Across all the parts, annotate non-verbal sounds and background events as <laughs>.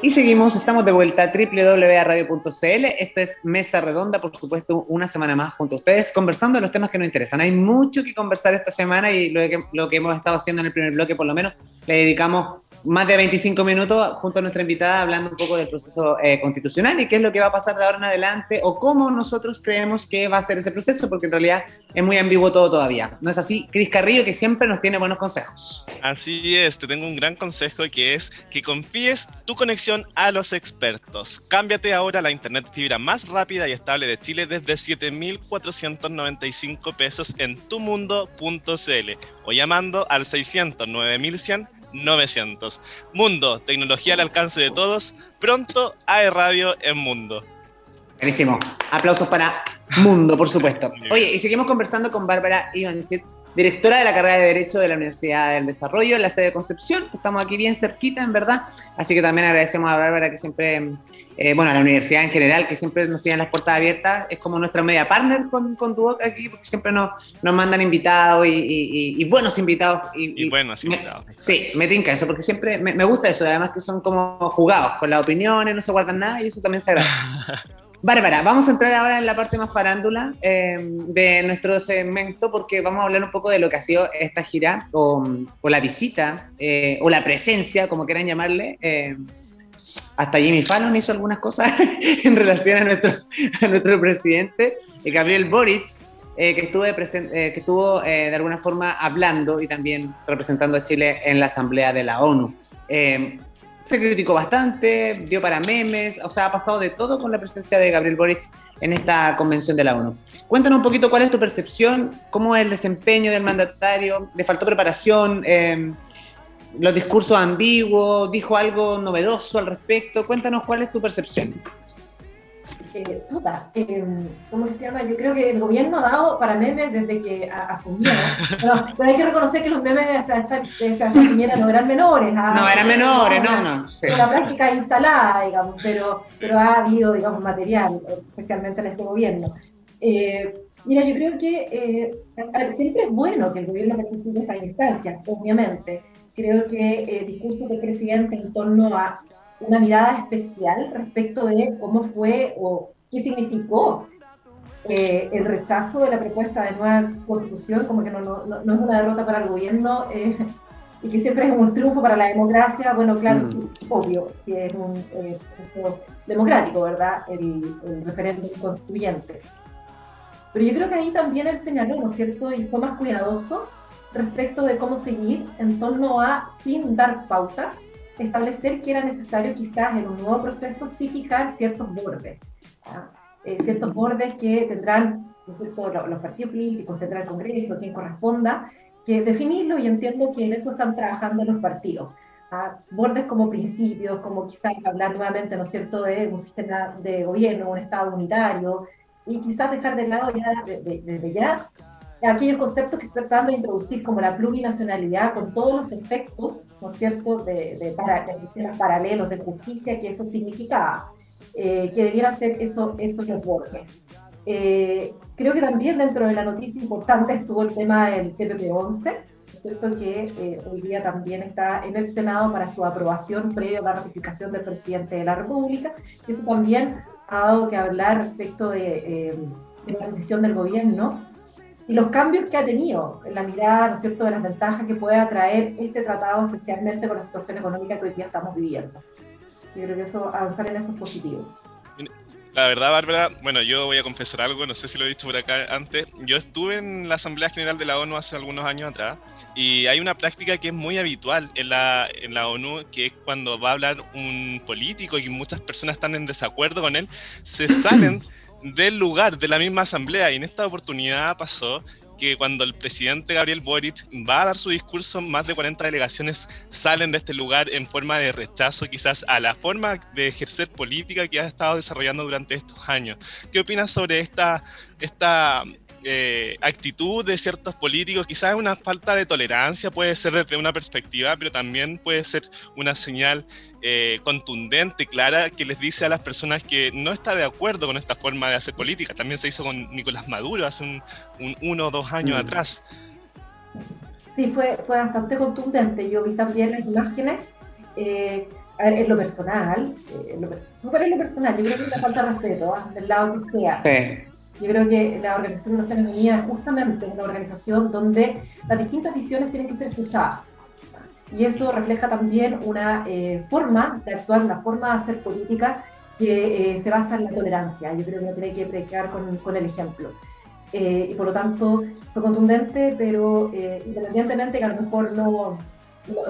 Y seguimos, estamos de vuelta a www.radio.cl. Esto es Mesa Redonda, por supuesto, una semana más junto a ustedes, conversando de los temas que nos interesan. Hay mucho que conversar esta semana y lo que hemos estado haciendo en el primer bloque, por lo menos, le dedicamos más de 25 minutos junto a nuestra invitada hablando un poco del proceso eh, constitucional y qué es lo que va a pasar de ahora en adelante o cómo nosotros creemos que va a ser ese proceso, porque en realidad es muy ambiguo todo todavía. ¿No es así? Cris Carrillo, que siempre nos tiene buenos consejos. Así es, te tengo un gran consejo que es que confíes tu conexión a los expertos. Cámbiate ahora la internet fibra más rápida y estable de Chile desde 7.495 pesos en tumundo.cl o llamando al 600 9100 900. Mundo, tecnología al alcance de todos. Pronto, AE Radio en Mundo. Buenísimo. Aplausos para Mundo, por supuesto. <laughs> Oye, y seguimos conversando con Bárbara Ivanchit, directora de la carrera de Derecho de la Universidad del Desarrollo en la sede de Concepción. Estamos aquí bien cerquita, en verdad. Así que también agradecemos a Bárbara que siempre, eh, bueno, a la universidad en general, que siempre nos tiene las puertas abiertas. Es como nuestra media partner con, con Duoc aquí, porque siempre nos, nos mandan invitados y, y- y buenos invitados. Y buenos me- invitados. Sí, me tinca eso, porque siempre me, me gusta eso. Además que son como jugados con las opiniones, no se guardan nada y eso también se agradece. <laughs> Bárbara, vamos a entrar ahora en la parte más farándula eh, de nuestro segmento porque vamos a hablar un poco de lo que ha sido esta gira o, o la visita eh, o la presencia, como quieran llamarle. Hasta Jimmy Fallon hizo algunas cosas <laughs> en relación a nuestro, a nuestro presidente, Gabriel Boric, eh, que, estuve eh, que estuvo eh, de alguna forma hablando y también representando a Chile en la Asamblea de la ONU. Eh, se criticó bastante, dio para memes, o sea, ha pasado de todo con la presencia de Gabriel Boric en esta convención de la ONU. Cuéntanos un poquito cuál es tu percepción, cómo es el desempeño del mandatario, le faltó preparación, eh, los discursos ambiguos, dijo algo novedoso al respecto. Cuéntanos cuál es tu percepción. Eh, chuta, eh, ¿cómo que se llama? Yo creo que el gobierno ha dado para memes desde que a- asumió. pero, pero hay que reconocer que los memes de Piñera no eran menores. ah, No, eran menores, no, no. sí. Una práctica instalada, digamos, pero, pero ha habido, digamos, material, especialmente en este gobierno. Eh, mira, yo creo que eh, a ver, siempre es bueno que el gobierno participe en estas instancias, obviamente. Creo que eh, discursos del presidente en torno a una mirada especial respecto de cómo fue o qué significó eh, el rechazo de la propuesta de nueva constitución, como que no, no, no- es una derrota para el gobierno eh, y que siempre es un triunfo para la democracia. Bueno, claro, Mm. sí, obvio, si es un eh, democrático, ¿verdad? El, el referéndum constituyente. Pero yo creo que ahí también él señaló, ¿no es cierto? Y fue más cuidadoso respecto de cómo seguir en torno a, sin dar pautas, establecer que era necesario quizás en un nuevo proceso sí fijar ciertos bordes. Eh, ciertos bordes que tendrán, ¿no cierto? Lo- los partidos políticos, tendrá el Congreso, quien corresponda, que definirlo y entiendo que en eso están trabajando los partidos. Bordes como principios, como quizás hablar nuevamente, ¿no es cierto?, de un sistema de gobierno, un Estado unitario, y quizás dejar de lado ya, de- de- desde ya, aquellos conceptos que se tratando de introducir como la plurinacionalidad con todos los efectos, ¿no es cierto?, de, de, para, de sistemas paralelos de justicia que eso significaba, eh, que debieran ser eso, esos los bordes. Eh, creo que también dentro de la noticia importante estuvo el tema del TPP-11, ¿no es cierto?, que eh, hoy día también está en el Senado para su aprobación previo a la ratificación del presidente de la República. Eso también ha dado que hablar respecto de, eh, de la posición del gobierno y los cambios que ha tenido en la mirada, ¿no es cierto?, de las ventajas que puede atraer este tratado, especialmente con la situación económica que hoy día estamos viviendo. Yo creo que eso, avanzar en eso es positivo. La verdad, Bárbara, bueno, yo voy a confesar algo, no sé si lo he dicho por acá antes. Yo estuve en la Asamblea General de la ONU hace algunos años atrás y hay una práctica que es muy habitual en la, en la ONU, que es cuando va a hablar un político y muchas personas están en desacuerdo con él, se salen <clears throat> del lugar de la misma asamblea y en esta oportunidad pasó que cuando el presidente Gabriel Boric va a dar su discurso, más de 40 delegaciones salen de este lugar en forma de rechazo quizás a la forma de ejercer política que ha estado desarrollando durante estos años. ¿Qué opinas sobre esta, esta eh, actitud de ciertos políticos? Quizás una falta de tolerancia puede ser desde una perspectiva, pero también puede ser una señal eh, contundente, clara, que les dice a las personas que no está de acuerdo con esta forma de hacer política. También se hizo con Nicolás Maduro hace un, un uno o dos años Mm. atrás. Sí, fue, fue bastante contundente. Yo vi también las imágenes. Eh, a ver, en lo personal, eh, súper en lo personal, yo creo que es una falta de respeto, ¿ah? del lado que sea. Yo creo que la Organización de Naciones Unidas justamente es una organización donde las distintas visiones tienen que ser escuchadas. Y eso refleja también una eh, forma de actuar, una forma de hacer política que se basa en la tolerancia. Yo creo que uno tiene que predicar con, con el ejemplo. Eh, y por lo tanto fue contundente, pero eh, independientemente que a lo mejor no,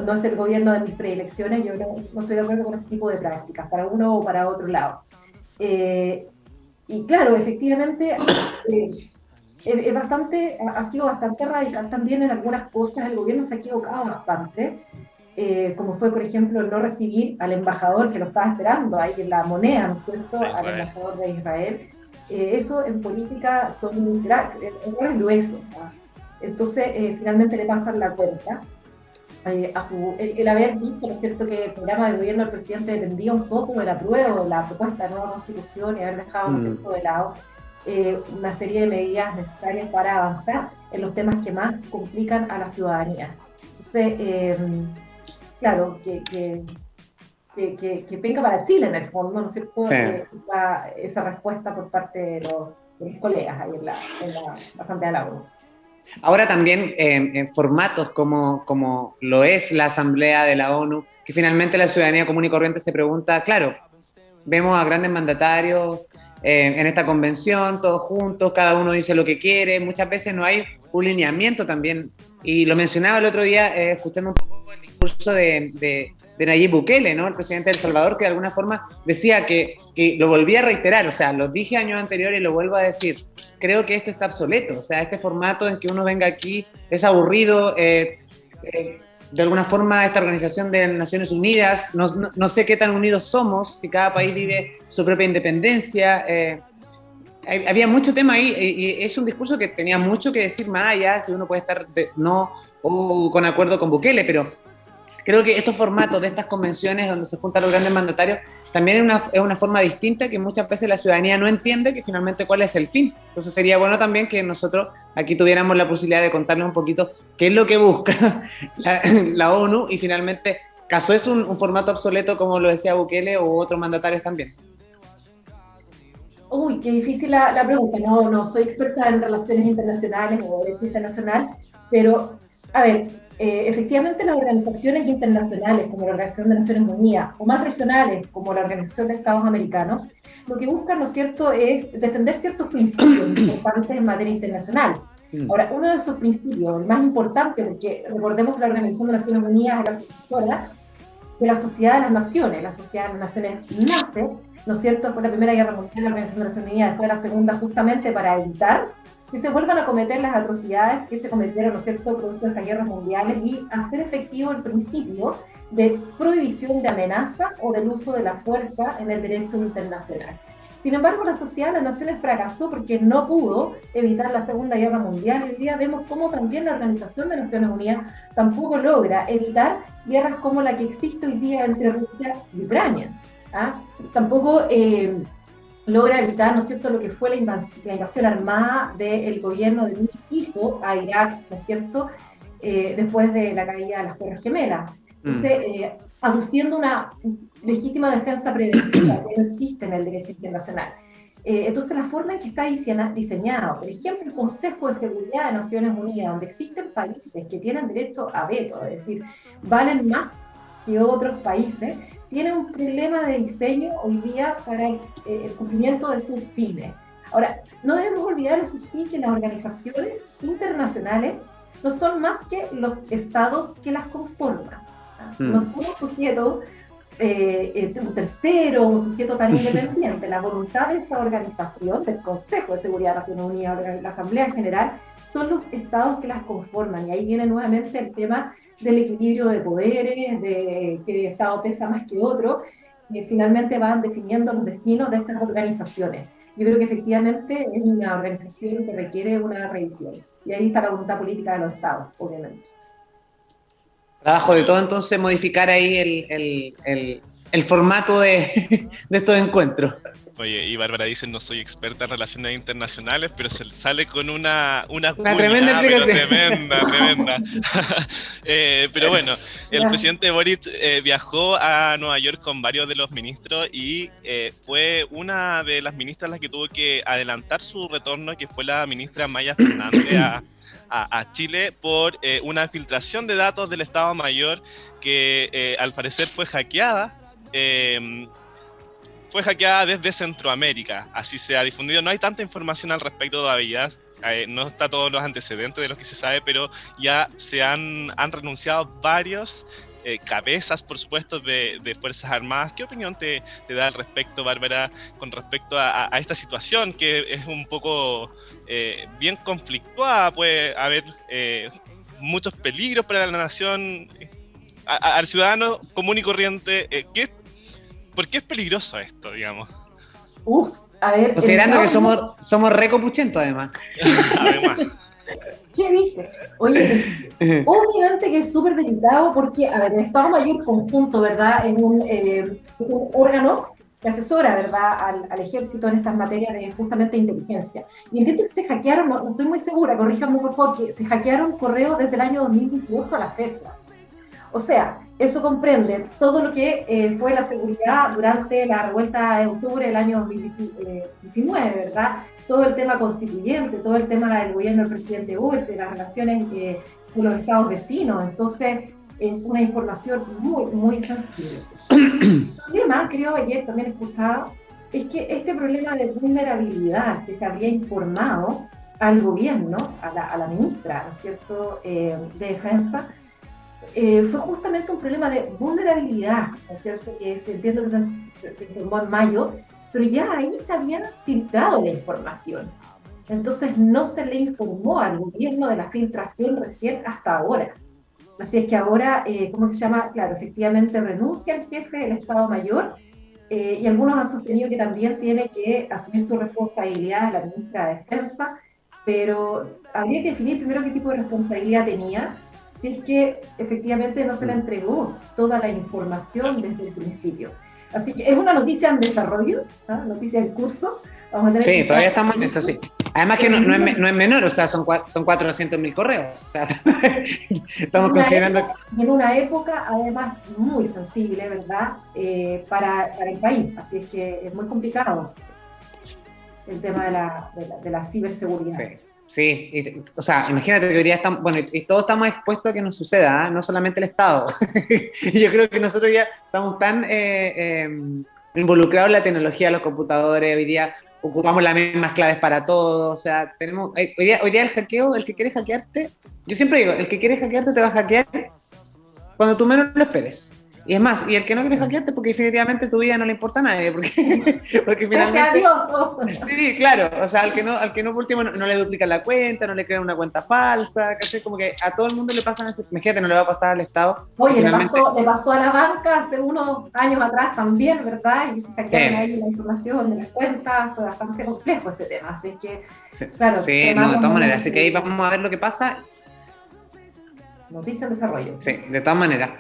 no, es el gobierno de mis preelecciones, yo no, estoy de acuerdo con ese tipo de prácticas, para uno o para otro lado. Eh, y claro, efectivamente, es bastante, ha sido bastante radical también en algunas cosas, el gobierno se ha equivocado bastante. como fue, por ejemplo, no recibir al embajador que lo estaba esperando ahí en la moneda, ¿no es cierto?, al embajador de Israel, eh, eso en política son errores gruesos. Entonces, eh, finalmente le pasan la cuenta. Eh, a su, el, haber dicho, ¿no es cierto?, que el programa de gobierno del presidente dependía un poco de la prueba, de la propuesta de nueva constitución y haber dejado, ¿no es mm. cierto?, de lado una serie de medidas necesarias para avanzar en los temas que más complican a la ciudadanía. Entonces, claro, que, que que, que, venga para Chile en el fondo, ¿no es cierto? Eh, esa, esa, respuesta por parte de los, colegas ahí en la, en la Asamblea de la ONU. Ahora también en formatos como, como lo es la Asamblea de la ONU, que finalmente la ciudadanía común y corriente se pregunta, claro, vemos a grandes mandatarios eh, en esta convención, todos juntos, cada uno dice lo que quiere, muchas veces no hay un lineamiento también, y lo mencionaba el otro día eh, escuchando un poco el discurso de Nayib Bukele, ¿no? El presidente de El Salvador, que de alguna forma decía que, que, lo volvía a reiterar, o sea, lo dije años anteriores y lo vuelvo a decir, creo que este está obsoleto, o sea, este formato en que uno venga aquí es aburrido, eh, eh, de alguna forma esta organización de Naciones Unidas, no, no, sé qué tan unidos somos, si cada país vive su propia independencia. Eh, había mucho tema ahí y es un discurso que tenía mucho que decir más allá, si uno puede estar no o con acuerdo con Bukele, pero creo que estos formatos de estas convenciones donde se juntan los grandes mandatarios también es una, forma distinta que muchas veces la ciudadanía no entiende que finalmente cuál es el fin. Entonces sería bueno también que nosotros aquí tuviéramos la posibilidad de contarles un poquito qué es lo que busca <laughs> la, ONU y finalmente, ¿caso es un, formato obsoleto como lo decía Bukele o otros mandatarios también? Uy, qué difícil la, la pregunta. No, no soy experta en relaciones internacionales o derecho internacional, pero a ver, eh, efectivamente las organizaciones internacionales como la Organización de Naciones Unidas o más regionales como la Organización de Estados Americanos, lo que buscan, ¿no es cierto?, es defender ciertos principios <coughs> importantes en materia internacional. Mm. Ahora, uno de esos principios, el más importante, porque recordemos que la Organización de Naciones Unidas es la sucesora de la Sociedad de las Naciones. La Sociedad de las Naciones nace, ¿no es cierto?, por la Primera Guerra Mundial, la Organización de Naciones Unidas, después de la Segunda, justamente para evitar que se vuelvan a cometer las atrocidades que se cometieron, ¿no es cierto?, producto de estas guerras mundiales y hacer efectivo el principio de prohibición de amenaza o del uso de la fuerza en el derecho internacional. Sin embargo, la Sociedad de las Naciones fracasó porque no pudo evitar la Segunda Guerra Mundial. Hoy día vemos cómo también la Organización de Naciones Unidas tampoco logra evitar guerras como la que existe hoy día entre Rusia y Ucrania. ¿ah? Tampoco eh, logra evitar, ¿no es cierto?, lo que fue la invasión, armada del gobierno de Bush hijo a Irak, ¿no es cierto?, eh, después de la caída de las Torres Gemelas. Mm. Entonces, eh, aduciendo una legítima defensa preventiva que no existe en el derecho internacional. Eh, entonces, la forma en que está diseñado, por ejemplo, el Consejo de Seguridad de Naciones Unidas, donde existen países que tienen derecho a veto, es decir, valen más que otros países, tiene un problema de diseño hoy día para el, eh, cumplimiento de sus fines. Ahora, no debemos olvidar, eso sí, que las organizaciones internacionales no son más que los estados que las conforman. Mm. No somos sujetos, eh, eh, un tercero, un sujeto tan <laughs> independiente. La voluntad de esa organización, del Consejo de Seguridad de Naciones Unidas, la Asamblea General, son los estados que las conforman. Y ahí viene nuevamente el tema del equilibrio de poderes, de que Estado pesa más que otro, que finalmente van definiendo los destinos de estas organizaciones. Yo creo que efectivamente es una organización que requiere una revisión. Y ahí está la voluntad política de los Estados, obviamente. Trabajo de todo entonces modificar ahí el, el, el, el formato de, <laughs> estos encuentros. Oye, y Bárbara dice, no soy experta en relaciones internacionales, pero se sale con una... Una, Una tremenda pero explicación. tremenda, tremenda. <laughs> Eh, pero bueno, el presidente Boric eh, viajó a Nueva York con varios de los ministros y eh, fue una de las ministras las que tuvo que adelantar su retorno, que fue la ministra Maya Fernández a, a- a Chile por eh, una filtración de datos del Estado Mayor que eh, al parecer fue hackeada. eh, fue hackeada desde Centroamérica, así se ha difundido. No hay tanta información al respecto todavía, eh, no está todos los antecedentes de lo que se sabe, pero ya se han, han renunciado varios eh, cabezas, por supuesto, de, de Fuerzas Armadas. ¿Qué opinión te, da al respecto, Bárbara, con respecto a, esta situación que es un poco eh, bien conflictuada? Puede haber eh, muchos peligros para la nación. Al ciudadano común y corriente, eh, ¿qué, ¿por qué es peligroso esto, digamos? Uf, a ver. Considerando que somos, somos recopuchentos además. <laughs> Además. ¿Qué dice? Oye, es- <laughs> obviamente que es súper delicado porque, a ver, el Estado Mayor Conjunto, ¿verdad? Es un, eh, es un órgano que asesora, ¿verdad?, al, al ejército en estas materias de justamente inteligencia. Y entiendo que se hackearon, no, no estoy muy segura, corríjanme por favor, que se hackearon correos desde el año 2018 a la fecha. O sea, eso comprende todo lo que eh, fue la seguridad durante la revuelta de octubre del año 2019, ¿verdad? Todo el tema constituyente, todo el tema del gobierno del presidente de las relaciones eh, con los estados vecinos. Entonces, es una información muy, muy sensible. El problema, creo ayer también escuchaba, es que este problema de vulnerabilidad que se había informado al gobierno, a la, a la ministra, ¿no es cierto?, eh, de Defensa, eh, fue justamente un problema de vulnerabilidad, ¿no es cierto?, que se, entiendo que se, se- se informó en mayo, pero ya ahí se había filtrado la información. Entonces no se le informó al gobierno de la filtración recién hasta ahora. Así es que ahora, eh, ¿cómo se llama? Claro, efectivamente renuncia el jefe del Estado Mayor eh, y algunos han sostenido que también tiene que asumir su responsabilidad la ministra de Defensa, pero habría que definir primero qué tipo de responsabilidad tenía, si es que efectivamente no se le entregó toda la información desde el principio. Así que es una noticia en desarrollo, ¿ah? noticia en curso. Vamos a tener Sí, que todavía estamos en eso, sí. Además que no, no es, no es menor, o sea, son, son 400 mil correos. O sea, <laughs> estamos Una considerando... época- en una época además muy sensible, ¿verdad? Eh, para, para el país. Así es que es muy complicado el tema de la, de la, de la ciberseguridad. Sí, sí. y- o sea, imagínate que hoy día estamos, bueno, y todos estamos expuestos a que nos suceda, ¿ah? no solamente el Estado. <laughs> Yo creo que nosotros ya estamos tan eh, eh, involucrados en la tecnología, los computadores, hoy día ocupamos las mismas claves para todo, o sea, tenemos, eh, hoy día, hoy día el hackeo, el que quiere hackearte, yo siempre digo, el que quiere hackearte te va a hackear cuando tú menos lo esperes. Y es más, y el que no quiere hackearte porque definitivamente tu vida no le importa a nadie, porque, <laughs> porque Gracias a finalmente... Dios. oh. Sí, claro, o sea, al que no, al que no por último no, no le duplican la cuenta, no le crean una cuenta falsa, ¿cachai? Como que a todo el mundo le pasan eso. Imagínate, no le va a pasar al Estado. Oye, le Finalmente- pasó, le pasó a la banca hace unos años atrás también, ¿verdad? Y se hackearon Sí. ahí la información de las cuentas, fue bastante complejo ese tema. Así que, Sí, claro, sí, no, de todas maneras. Así que ahí vamos a ver lo que pasa. Noticia en desarrollo. Sí, de todas maneras.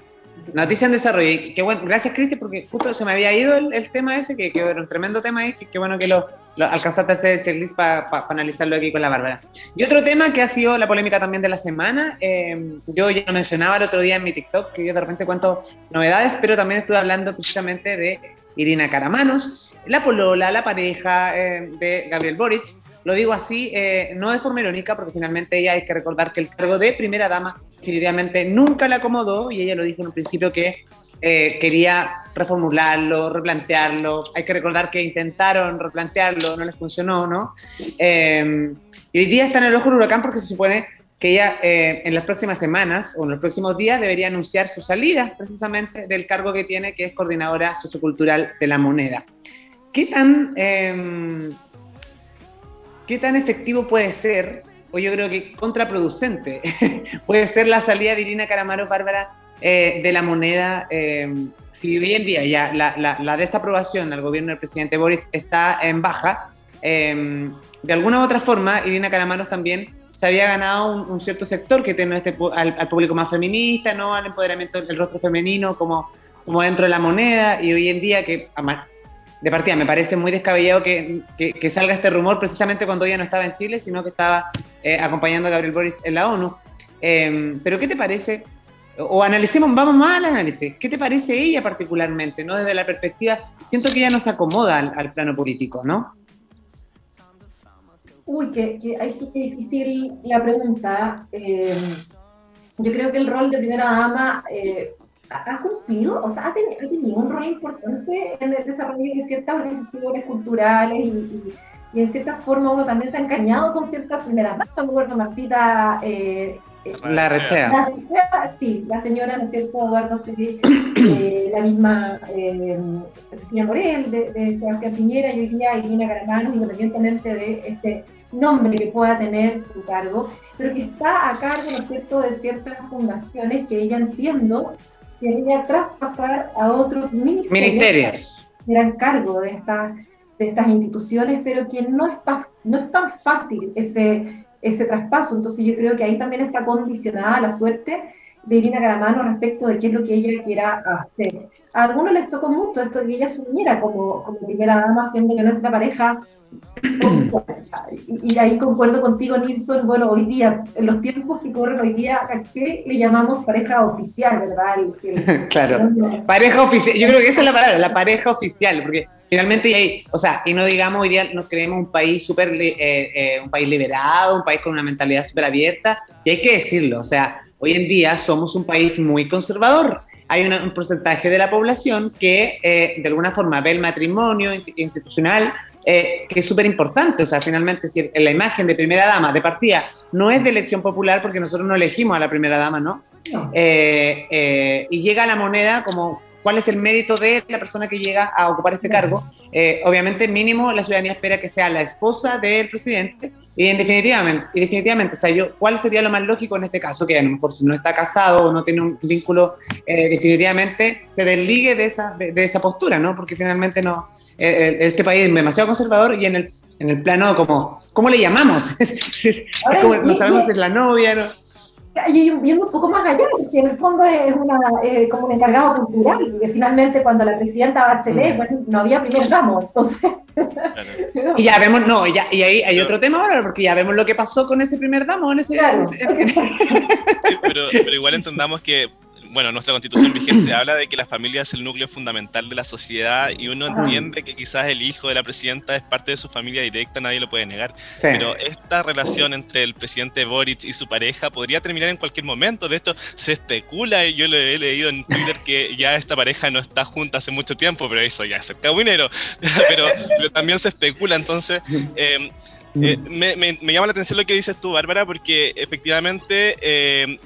Noticia en desarrollo. Y qué bueno, gracias, Cristi, porque justo se me había ido el, el tema ese, que, que era un tremendo tema ahí, que qué bueno que lo, alcanzaste a hacer el checklist para analizarlo aquí con la Bárbara. Y otro tema que ha sido la polémica también de la semana, eh, yo ya lo mencionaba el otro día en mi TikTok, que yo de repente cuento novedades, pero también estuve hablando precisamente de Irina Caramanos, la polola, la pareja eh, de Gabriel Boric. Lo digo así, eh, no de forma irónica, porque finalmente ella hay que recordar que el cargo de primera dama definitivamente nunca la acomodó y ella lo dijo en un principio que eh, quería reformularlo, replantearlo. Hay que recordar que intentaron replantearlo, no les funcionó, ¿no? Eh, y hoy día está en el ojo del huracán porque se supone que ella eh, en las próximas semanas o en los próximos días debería anunciar su salida precisamente del cargo que tiene, que es coordinadora sociocultural de la moneda. ¿Qué tan, eh, ¿Qué tan efectivo puede ser, o yo creo que contraproducente, <laughs> puede ser la salida de Irina Caramaro Bárbara eh, de la moneda? eh, si hoy en día ya la, la- la desaprobación al gobierno del presidente Boris está en baja, eh, de alguna u otra forma, Irina Caramanos también se había ganado un, un cierto sector que tiene este, al, al público más feminista, ¿no? al empoderamiento del rostro femenino como, como dentro de la moneda, y hoy en día que de partida, me parece muy descabellado que, que- salga este rumor precisamente cuando ella no estaba en Chile, sino que estaba eh, acompañando a Gabriel Boric en la ONU. Eh, pero ¿qué te parece? O analicemos, vamos más al análisis. ¿Qué te parece ella particularmente? ¿no? Desde la perspectiva, siento que ella no se acomoda al, plano político, ¿no? Uy, que, ahí sí que es difícil la pregunta. Eh, yo creo que el rol de primera dama eh, ha cumplido, o sea, ha, teni- ha tenido un rol importante en el desarrollo de ciertas organizaciones culturales y, y- y en cierta forma uno también se ha engañado con ciertas primeras damas. Me Martita eh, eh, La rechea. la señora- sí, la señora, ¿no es cierto?, Eduardo Pérez, eh, la misma eh, Cecilia Morel, de, de Sebastián Piñera, y hoy día Irina Caramanos, independientemente de este nombre que pueda tener su cargo, pero que está a cargo, ¿no es cierto?, de ciertas fundaciones que ella entiendo que ella traspasar a otros ministerios Ministerios. que eran cargo de, esta- de estas instituciones, pero que no, está, no es tan fácil ese, ese traspaso. Entonces yo creo que ahí también está condicionada la suerte de Irina Caramano respecto de qué es lo que ella quiera hacer. A algunos les tocó mucho esto de que ella asumiera como, como primera dama, siendo que no es la pareja Y, y ahí concuerdo contigo, Nilsson. Bueno, hoy día, en los tiempos que corren hoy día, ¿a qué le llamamos pareja oficial, verdad? El- <laughs> Claro. Pareja oficial, yo creo que esa es la palabra, la pareja oficial, porque finalmente hay, o sea, y no digamos hoy día nos creemos un país súper, eh, eh, un país liberado, un país con una mentalidad súper abierta, y hay que decirlo, o sea, hoy en día somos un país muy conservador. Hay una- un porcentaje de la población que eh, de alguna forma ve el matrimonio insti- institucional eh, que es súper importante. O sea, finalmente, si la imagen de primera dama de partida no es de elección popular, porque nosotros no elegimos a la primera dama, ¿no? Eh, eh, y llega a la moneda como cuál es el mérito de la persona que llega a ocupar este cargo. Eh, obviamente, mínimo, la ciudadanía espera que sea la esposa del presidente. Y en definitivamente, y definitivamente, o sea, yo, ¿cuál sería lo más lógico en este caso? Que a lo mejor si no está casado o no tiene un vínculo, eh, definitivamente se desligue de esa, de, de esa postura, ¿no? Porque finalmente no, eh, eh, este país es demasiado conservador y en el, en el plano como, ¿cómo le llamamos? <laughs> Es, como, no sabemos si es la novia, ¿no? Y viendo un poco más allá, porque en el fondo es una, eh, como un encargado cultural, que finalmente cuando la presidenta Bachelet, Mm. bueno, no había primer ramo, entonces... Claro. <laughs> Y ya vemos, no, y, ya, y ahí hay otro tema ahora, porque ya vemos lo que pasó con ese primer damo, en ese, Claro. en ese- <laughs> Sí, pero, pero igual entendamos que, bueno, nuestra constitución vigente <clears throat> habla de que la familia es el núcleo fundamental de la sociedad y uno entiende que quizás el hijo de la presidenta es parte de su familia directa, nadie lo puede negar. Sí. Pero esta relación entre el presidente Boric y su pareja podría terminar en cualquier momento. De esto se especula, y yo lo he leído en Twitter, que ya esta pareja no está junta hace mucho tiempo, pero eso ya es el cabinero. <laughs> pero, pero también se especula, entonces... eh, eh, me, me- me llama la atención lo que dices tú, Bárbara, porque efectivamente eh,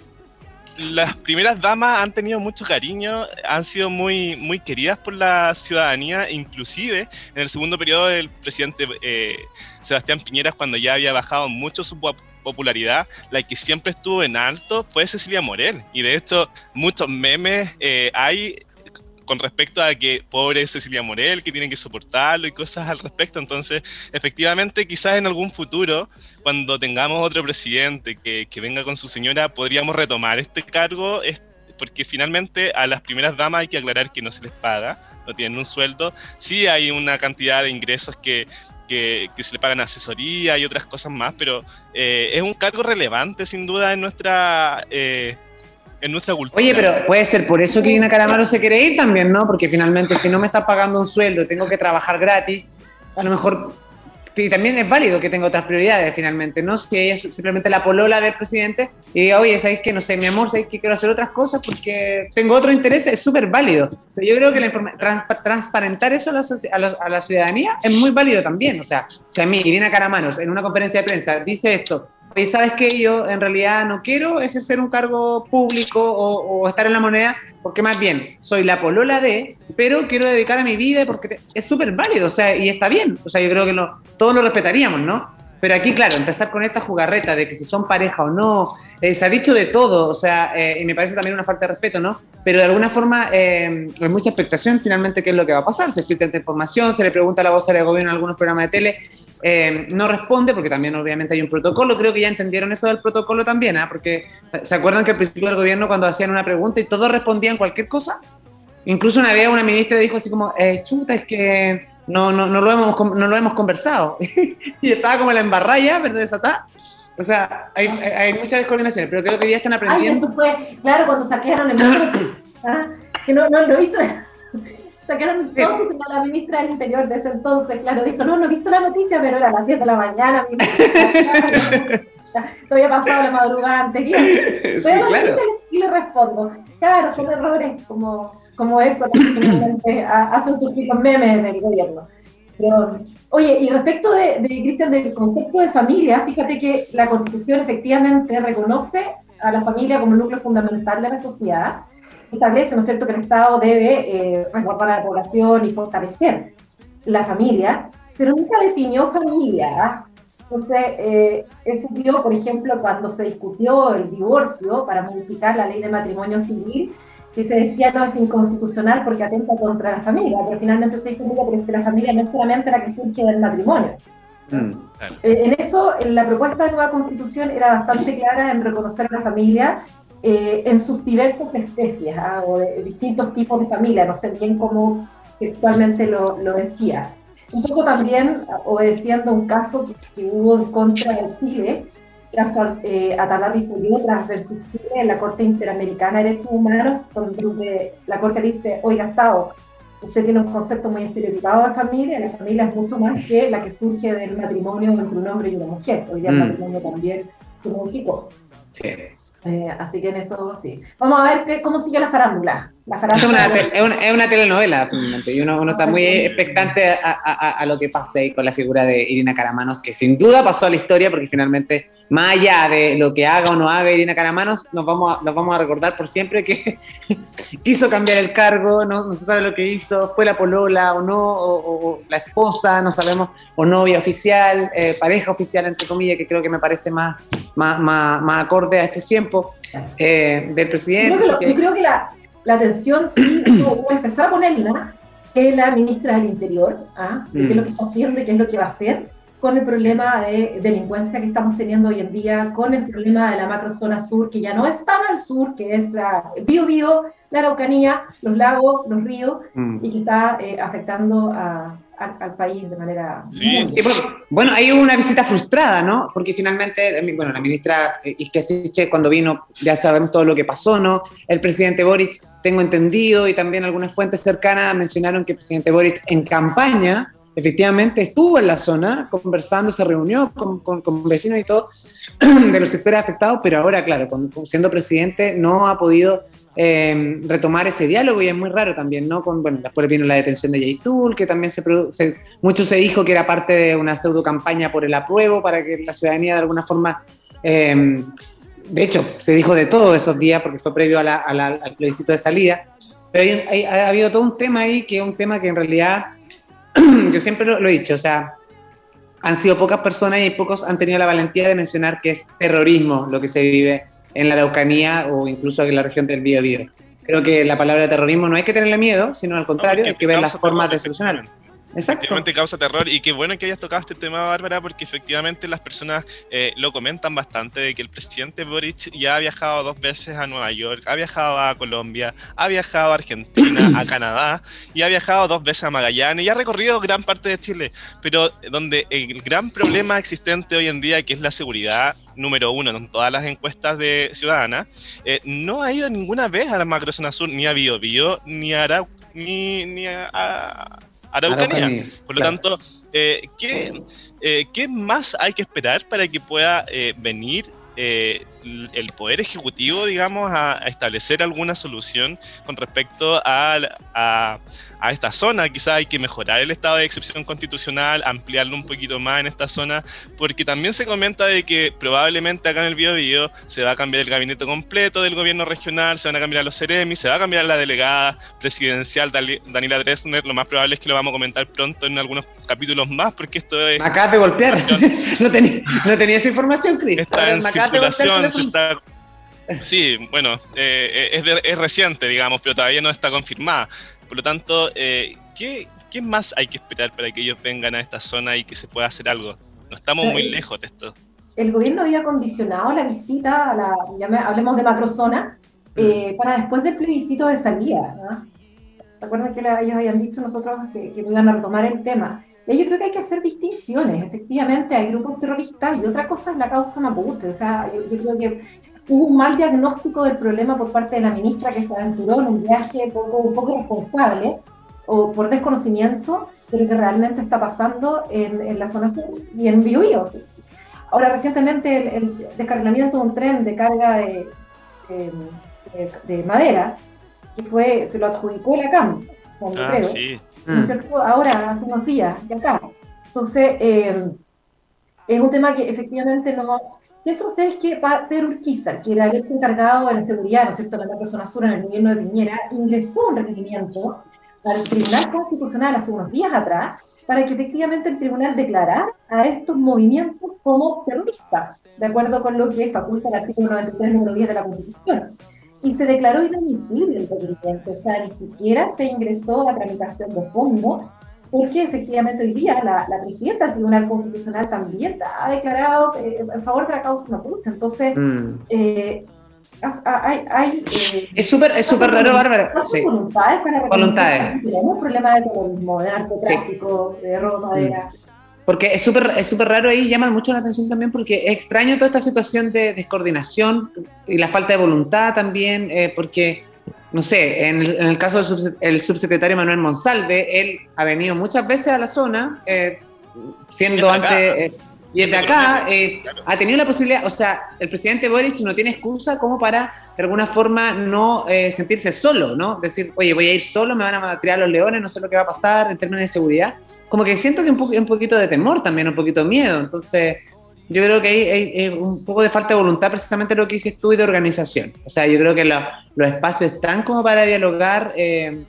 las primeras damas han tenido mucho cariño, han sido muy, muy queridas por la ciudadanía, inclusive en el segundo periodo del presidente eh, Sebastián Piñera, cuando ya había bajado mucho su pop- popularidad, la que siempre estuvo en alto fue Cecilia Morel. Y de hecho, muchos memes eh, hay con respecto a que pobre Cecilia Morel, que tienen que soportarlo y cosas al respecto. Entonces, efectivamente, quizás en algún futuro, cuando tengamos otro presidente que, que venga con su señora, podríamos retomar este cargo, porque finalmente a las primeras damas hay que aclarar que no se les paga, no tienen un sueldo. Sí hay una cantidad de ingresos que, que, que se le pagan asesoría y otras cosas más, pero eh, es un cargo relevante sin duda en nuestra... eh, en nuestra cultura. Oye, pero puede ser por eso que Irina Caramaro se quiere ir también, ¿no? Porque finalmente si no me estás pagando un sueldo y tengo que trabajar gratis, a lo mejor y también es válido que tenga otras prioridades finalmente, ¿no? Si ella es simplemente la polola del presidente y diga, oye, ¿sabéis que no sé, mi amor, ¿sabéis que quiero hacer otras cosas porque tengo otro interés? Es súper válido. Yo creo que la transpa- transparentar eso a la, a, la, a la ciudadanía es muy válido también. O sea, si a mí, Irina Caramanos, en una conferencia de prensa dice esto, y sabes que yo en realidad no quiero ejercer un cargo público o, estar en la moneda, porque más bien soy la polola de, pero quiero dedicar a mi vida porque es súper válido, o sea, y está bien, o sea, yo creo que lo- todos lo respetaríamos, ¿no? Pero aquí, claro, empezar con esta jugarreta de que si son pareja o no, eh, se ha dicho de todo, o sea, eh, y me parece también una falta de respeto, ¿no? Pero de alguna forma eh, hay mucha expectación finalmente qué es lo que va a pasar, se filtra esta información, se le pregunta a la voz del gobierno en algunos programas de tele, eh, no responde porque también obviamente hay un protocolo, creo que ya entendieron eso del protocolo también, ¿ah? porque se acuerdan que al principio del gobierno cuando hacían una pregunta y todos respondían cualquier cosa, incluso una vez una ministra dijo así como, eh, chuta, es que no, no, no, lo, hemos, no lo hemos conversado. <laughs> y estaba como la embarraya, ¿verdad? Desatada. O sea, hay, hay, muchas descoordinaciones, pero creo que ya están aprendiendo. Ay, eso fue, claro, cuando saquearon el <laughs> ¿ah? que no, no, no visto. Sacaron todos sí. la ministra del Interior de ese entonces, claro, dijo, no, no he visto la noticia, pero era a las 10 de la mañana. <laughs> Todavía pasado la madrugada anterior. Pero claro. y le respondo, claro, son errores como, como eso que finalmente hacen surgir los memes del gobierno. Pero, oye, y respecto de, de Cristian, del concepto de familia, fíjate que la Constitución efectivamente reconoce a la familia como núcleo fundamental de la sociedad, establece, ¿no es cierto?, que el Estado debe eh, resguardar a la población y fortalecer la familia, pero nunca definió familia. ¿ah? Entonces, eh, ese dio, por ejemplo, cuando se discutió el divorcio para modificar la ley de matrimonio civil, que se decía no es inconstitucional porque atenta contra la familia, pero finalmente se pero es que la familia no es solamente la que surge del matrimonio. Mm, eh, en eso, en la propuesta de nueva constitución era bastante clara en reconocer a la familia eh, en sus diversas especies ¿ah? o de distintos tipos de familia, no sé bien cómo textualmente lo, lo decía. Un poco también obedeciendo un caso que, hubo en contra de Chile, caso eh, Atalarri tras versus Chile en la Corte Interamericana de Derechos Humanos, donde la Corte dice, oiga, Estado, usted tiene un concepto muy estereotipado de familia, la familia es mucho más que la que surge del matrimonio entre un hombre y una mujer, hoy día el mm. matrimonio también se modificó. Sí. Eh, así que en eso sí. Vamos a ver cómo sigue la farándula. La farándula es, una, es, una, telenovela, finalmente, y uno, uno está muy expectante a, a, a, lo que pase con la figura de Irina Caramanos, que sin duda pasó a la historia, porque finalmente, más allá de lo que haga o no haga Irina Caramanos, nos vamos a, nos vamos a recordar por siempre que <laughs> quiso cambiar el cargo, no, no, se sabe lo que hizo, fue la polola o no, o, o la esposa, no sabemos, o novia oficial, eh, pareja oficial, entre comillas, que creo que me parece más, más, más, más acorde a este tiempo eh, del presidente. Creo que, yo creo que la, la atención sí <clears throat> empezar a ponerla es la ministra del Interior, ¿ah? qué es lo que está haciendo y qué es lo que va a hacer con el problema de delincuencia que estamos teniendo hoy en día, con el problema de la macrozona sur, que ya no es tan al sur, que es la Bío Bío, la Araucanía, los lagos, los ríos, mm. y que está eh, afectando a, al, país de manera... Sí. bueno, hay una visita frustrada, ¿no? Porque finalmente, eh, bueno, la ministra Isquiasiche cuando vino, ya sabemos todo lo que pasó, ¿no? El presidente Boric, tengo entendido, y también algunas fuentes cercanas mencionaron que el presidente Boric en campaña, efectivamente, estuvo en la zona conversando, se reunió con, con, vecinos y todo <clears throat> de los sectores afectados, pero ahora, claro, siendo presidente, no ha podido eh, retomar ese diálogo y es muy raro también, ¿no? Con, bueno, después vino la detención de Jay que también se, produce, mucho se dijo que era parte de una pseudo campaña por el apruebo para que la ciudadanía de alguna forma, eh, de hecho, se dijo de todo esos días porque fue previo a al plebiscito de salida, pero ha habido todo un tema ahí que es un tema que en realidad <clears throat> yo siempre lo, lo he dicho, o sea, han sido pocas personas y pocos han tenido la valentía de mencionar que es terrorismo lo que se vive en la Araucanía o incluso en la región del Bío Creo que la palabra terrorismo no hay que tenerle miedo, sino al contrario, hay que ver las formas de solucionarlo. Efectivamente causa terror. Y qué bueno que hayas tocado este tema, Bárbara, porque efectivamente las personas eh, lo comentan bastante de que el presidente Boric ya ha viajado dos veces a Nueva York, ha viajado a Colombia, ha viajado a Argentina, a <clears throat> Canadá y ha viajado dos veces a Magallanes y ha recorrido gran parte de Chile, pero donde el gran problema existente hoy en día, que es la seguridad, número uno en todas las encuestas de Ciudadana, eh, no ha ido ninguna vez a la macrozona sur, ni a Bio Bio, ni a Arau, ni, ni a, Araucanía. Por lo tanto, eh, ¿qué, eh, ¿qué, más hay que esperar para que pueda eh, el Poder Ejecutivo, digamos, a, establecer alguna solución con respecto a, a, a esta zona. Quizás hay que mejorar el estado de excepción constitucional, ampliarlo un poquito más en esta zona, porque también se comenta de que probablemente acá en el Biobío se va a cambiar el gabinete completo del gobierno regional, se van a cambiar los CEREMI, se va a cambiar la delegada presidencial Daniela Dresner. Lo más probable es que lo vamos a comentar pronto en algunos capítulos más, porque esto es. Acá de golpear. <laughs> no, tenía, no tenía esa información, Cris. Está en circulación, se está Sí, bueno, eh, es, es, reciente, digamos, pero todavía no está confirmada. Por lo tanto, eh, ¿qué, ¿qué, más hay que esperar para que ellos vengan a esta zona y que se pueda hacer algo? No estamos muy lejos de esto. El gobierno había condicionado la visita a la, ya hablemos de macrozona, mm. eh, para después del plebiscito de salida, recuerden que ellos habían dicho nosotros que, que iban a retomar el tema. Y yo creo que hay que hacer distinciones. Efectivamente, hay grupos terroristas y otra cosa es la causa mapuche. O sea, yo, yo creo que hubo un mal diagnóstico del problema por parte de la ministra que se aventuró en un viaje poco, un poco responsable o por desconocimiento de lo que realmente está pasando en, en la zona sur y en Biobío. Ahora, recientemente el, el, descarrilamiento de un tren de carga de, de, de, madera, que fue, se lo adjudicó la CAM, ah, creo, sí. ¿No es cierto? Ahora, hace unos días, de acá. Entonces, eh, es un tema que efectivamente no... Piensen ustedes que Pedro Urquiza, que era el ex encargado de la seguridad, ¿no es cierto?, de la persona sur en el gobierno de Piñera, ingresó un requerimiento al Tribunal Constitucional hace unos días atrás para que efectivamente el tribunal declarara a estos movimientos como terroristas, de acuerdo con lo que faculta el artículo 93, número 10 de la Constitución. Y se declaró inadmisible el requerimiento, o sea, ni siquiera se ingresó a tramitación de fondo, porque efectivamente hoy día la, la presidenta del Tribunal Constitucional también ha declarado eh, en favor de la causa mapuche. Entonces, mm. eh, hay, hay, eh, es súper es súper raro, Bárbara. Sí. Voluntades para voluntades. Tenemos problemas de terrorismo, de narcotráfico, sí. de robo de madera. Mm. Porque es súper es super raro ahí, llama mucho la atención también porque es extraño toda esta situación de descoordinación y la falta de voluntad también, eh, porque, no sé, en el, en el caso del sub, el subsecretario Manuel Monsalve, él ha venido muchas veces a la zona, eh, siendo antes... Eh, y desde acá eh, ha tenido la posibilidad, o sea, el presidente Boric no tiene excusa como para, de alguna forma, no eh, sentirse solo, ¿no? Decir, oye, voy a ir solo, me van a tirar los leones, no sé lo que va a pasar en términos de seguridad. Como que siento que un, po un poquito de temor también, un poquito de miedo. Entonces, yo creo que hay, hay, hay, un poco de falta de voluntad, precisamente lo que dices tú, y de organización. O sea, yo creo que lo, los espacios están como para dialogar, eh,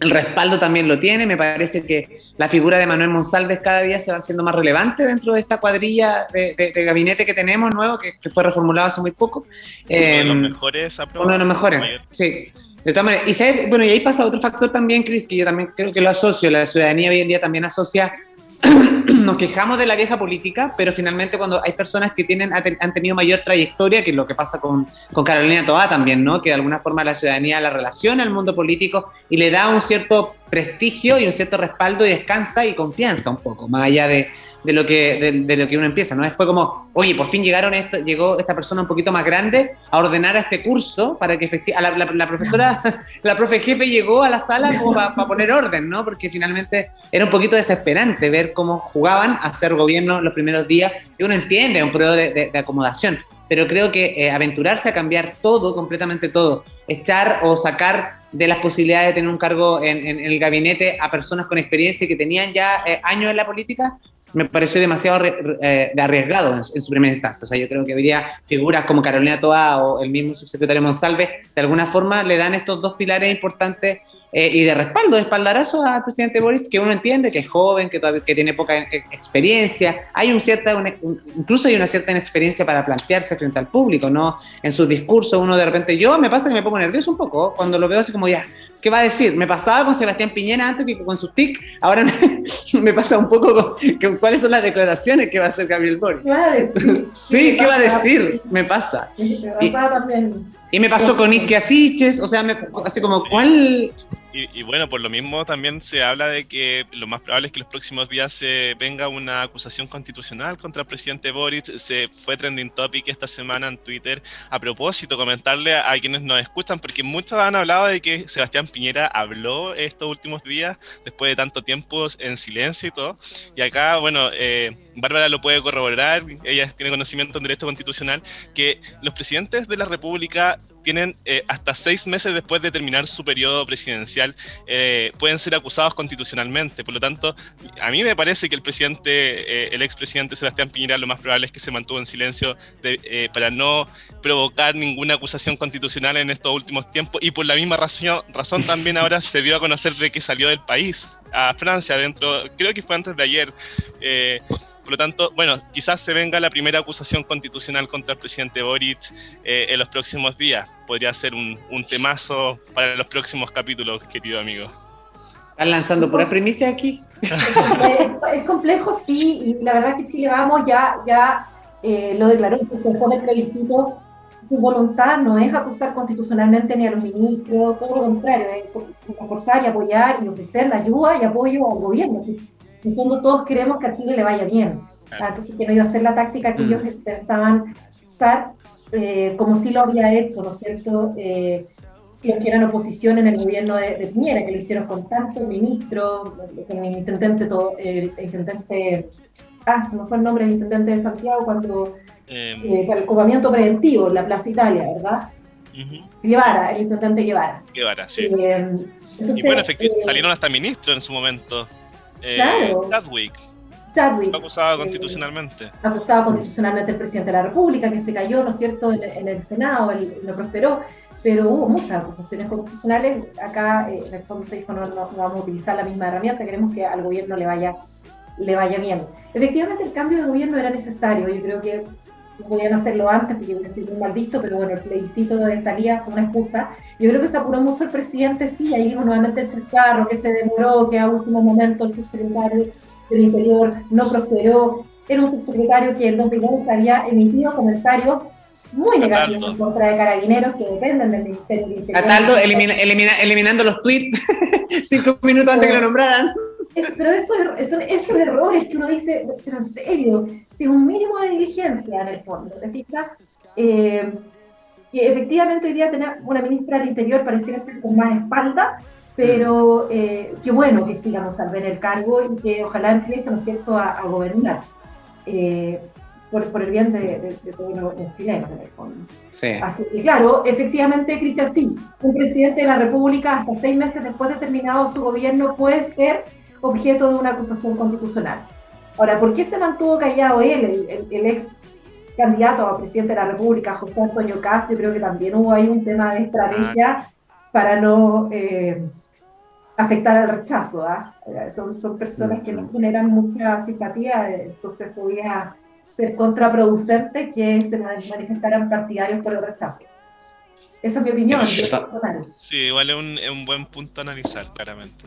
el respaldo también lo tiene, me parece que la figura de Manuel Monsalves cada día se va haciendo más relevante dentro de esta cuadrilla de, de, de gabinete que tenemos nuevo, que, que, fue reformulado hace muy poco. Eh, uno de los mejores Uno de los mejores, sí. De todas maneras, y, bueno, y ahí pasa otro factor también, Cris, que yo también creo que lo asocio, la ciudadanía hoy en día también asocia <clears throat> nos quejamos de la vieja política, pero finalmente cuando hay personas que tienen, han tenido mayor trayectoria, que es lo que pasa con, con Carolina Toá también, ¿no? que de alguna forma la ciudadanía la relaciona al mundo político y le da un cierto prestigio y un cierto respaldo y descansa y confianza un poco, más allá de, de lo que de, lo que uno empieza, ¿no? Fue como, oye, por fin llegaron llegó esta persona un poquito más grande a ordenar a este curso para que efectivamente, la, profesora, <laughs> la profe jefe llegó a la sala como para pa poner orden, ¿no? Porque finalmente era un poquito desesperante ver cómo jugaban a hacer gobierno los primeros días, y uno entiende, un periodo de, acomodación, pero creo que eh, aventurarse a cambiar todo, completamente todo, echar o sacar de las posibilidades de tener un cargo en, el gabinete a personas con experiencia que tenían ya eh, años en la política, me pareció demasiado eh, arriesgado en, en, su primera instancia. O sea, yo creo que hoy día figuras como Carolina Toa o el mismo subsecretario Monsalve, de alguna forma le dan estos dos pilares importantes eh, y de respaldo, de espaldarazo al presidente Boris, que uno entiende que es joven, que, todavía, que tiene poca experiencia. Hay un cierta, una, incluso hay una cierta inexperiencia para plantearse frente al público, ¿no? En sus discursos, uno de repente, yo me pasa que me pongo nervioso un poco cuando lo veo así como ya ¿Qué va a decir? Me pasaba con Sebastián Piñera antes que con sus TIC, ahora me, <laughs> me pasa un poco con, con, cuáles son las declaraciones que va a hacer Gabriel Boric. ¿Qué va a decir? <laughs> sí, ¿qué va a decir? Me pasa. Me pasaba también. Y me pasó con Isque Asiches, o sea, me, así como, ¿cuál? Y, y, bueno, por lo mismo también se habla de que lo más probable es que los próximos días se venga una acusación constitucional contra el presidente Boric. Se fue trending topic esta semana en Twitter. A propósito, comentarle a, a quienes nos escuchan, porque muchos han hablado de que Sebastián Piñera habló estos últimos días, después de tanto tiempo en silencio y todo. Y acá, bueno, eh, Bárbara lo puede corroborar, ella tiene conocimiento en derecho constitucional, que los presidentes de la República tienen eh, hasta seis meses después de terminar su periodo presidencial, eh, pueden ser acusados constitucionalmente. Por lo tanto, a mí me parece que el presidente, eh, el expresidente Sebastián Piñera, lo más probable es que se mantuvo en silencio de, eh, para no provocar ninguna acusación constitucional en estos últimos tiempos y por la misma razón, razón también ahora <laughs> se dio a conocer de que salió del país a Francia dentro, creo que fue antes de ayer. Por lo tanto, bueno, quizás se venga la primera acusación constitucional contra el presidente Boric eh, en los próximos días. Podría ser un, un, temazo para los próximos capítulos, querido amigo. ¿Están lanzando pura primicia aquí? Es, es, complejo, sí, y la verdad que Chile Vamos ya, ya eh, lo declaró después del plebiscito su voluntad no es acusar constitucionalmente ni a los ministros, todo lo contrario, es forzar y apoyar y ofrecer la ayuda y apoyo al gobierno. Así, en el fondo todos queremos que a Chile le vaya bien. Entonces, que no iba a ser la táctica que Mm. ellos pensaban usar, eh, como sí lo había hecho, ¿no es cierto? Eh, los que eran oposición en el gobierno de, de Piñera, que lo hicieron con tantos ministros, con el intendente, todo, el intendente, ah, se me fue el nombre del intendente de Santiago cuando, Eh, eh, para el copamiento preventivo en la Plaza Italia, ¿verdad? ujú. Guevara, el intendente Guevara. Guevara, sí. Eh, y bueno, efectivamente, eh, salieron hasta ministros en su momento. Eh, Claro. Chadwick, Chadwick, acusado eh, constitucionalmente. acusado constitucionalmente el presidente de la República, que se cayó, ¿no es cierto?, en, en el Senado, él no prosperó, pero hubo muchas acusaciones constitucionales. Acá, eh, en el fondo, se dijo, no, no, no vamos a utilizar la misma herramienta, queremos que al gobierno le vaya, le vaya bien. Efectivamente, el cambio de gobierno era necesario, yo creo que podían hacerlo antes, porque hubiera sido muy mal visto, pero bueno, el plebiscito de salida fue una excusa. Yo creo que se apuró mucho el presidente, sí, ahí vimos nuevamente el chascarro, que se demoró, que a último momento el subsecretario del Interior no prosperó. Era un subsecretario que en 2011 había emitido comentarios muy negativos en contra de carabineros que dependen del Ministerio del Interior. Cataldo elimina- elimina- eliminando los tweets <laughs> cinco minutos antes que lo nombraran. Es- pero esos, son esos errores que uno dice, pero en serio, si un mínimo de diligencia en el fondo, ¿te fijas? Eh, que efectivamente hoy día tener una ministra del Interior pareciera ser con más espalda, pero eh, qué bueno que sigamos al ver el cargo y que ojalá empiece, ¿no es cierto?, a, a gobernar. eh, por, por el bien de, de- de todos los chilenos. Sí. Así que claro, efectivamente, Cristian, sí, un presidente de la República hasta seis meses después de terminado su gobierno puede ser objeto de una acusación constitucional. Ahora, ¿por qué se mantuvo callado él, el, el- el ex candidato a presidente de la República, José Antonio Castro? Yo creo que también hubo ahí un tema de estrategia para no eh, afectar al rechazo. ¿ah? Eh, Son, son personas que no generan mucha simpatía, eh, entonces podía ser contraproducente que se manifestaran partidarios por el rechazo. Esa es mi opinión. Sí, yo personal. Sí, igual es un, es un buen punto a analizar, claramente.